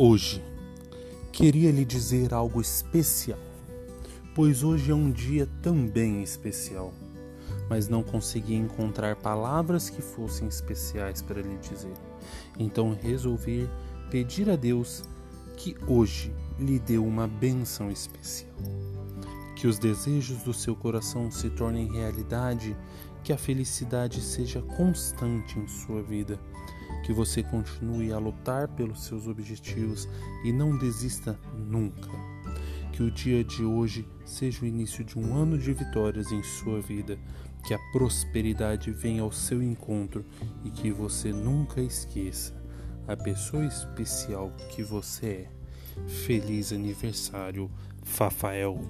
Hoje, queria lhe dizer algo especial, pois hoje é um dia também especial, mas não consegui encontrar palavras que fossem especiais para lhe dizer. Então resolvi pedir a Deus que hoje lhe dê uma bênção especial. Que os desejos do seu coração se tornem realidade, que a felicidade seja constante em sua vida que você continue a lutar pelos seus objetivos e não desista nunca. Que o dia de hoje seja o início de um ano de vitórias em sua vida, que a prosperidade venha ao seu encontro e que você nunca esqueça a pessoa especial que você é. Feliz aniversário, Fafael.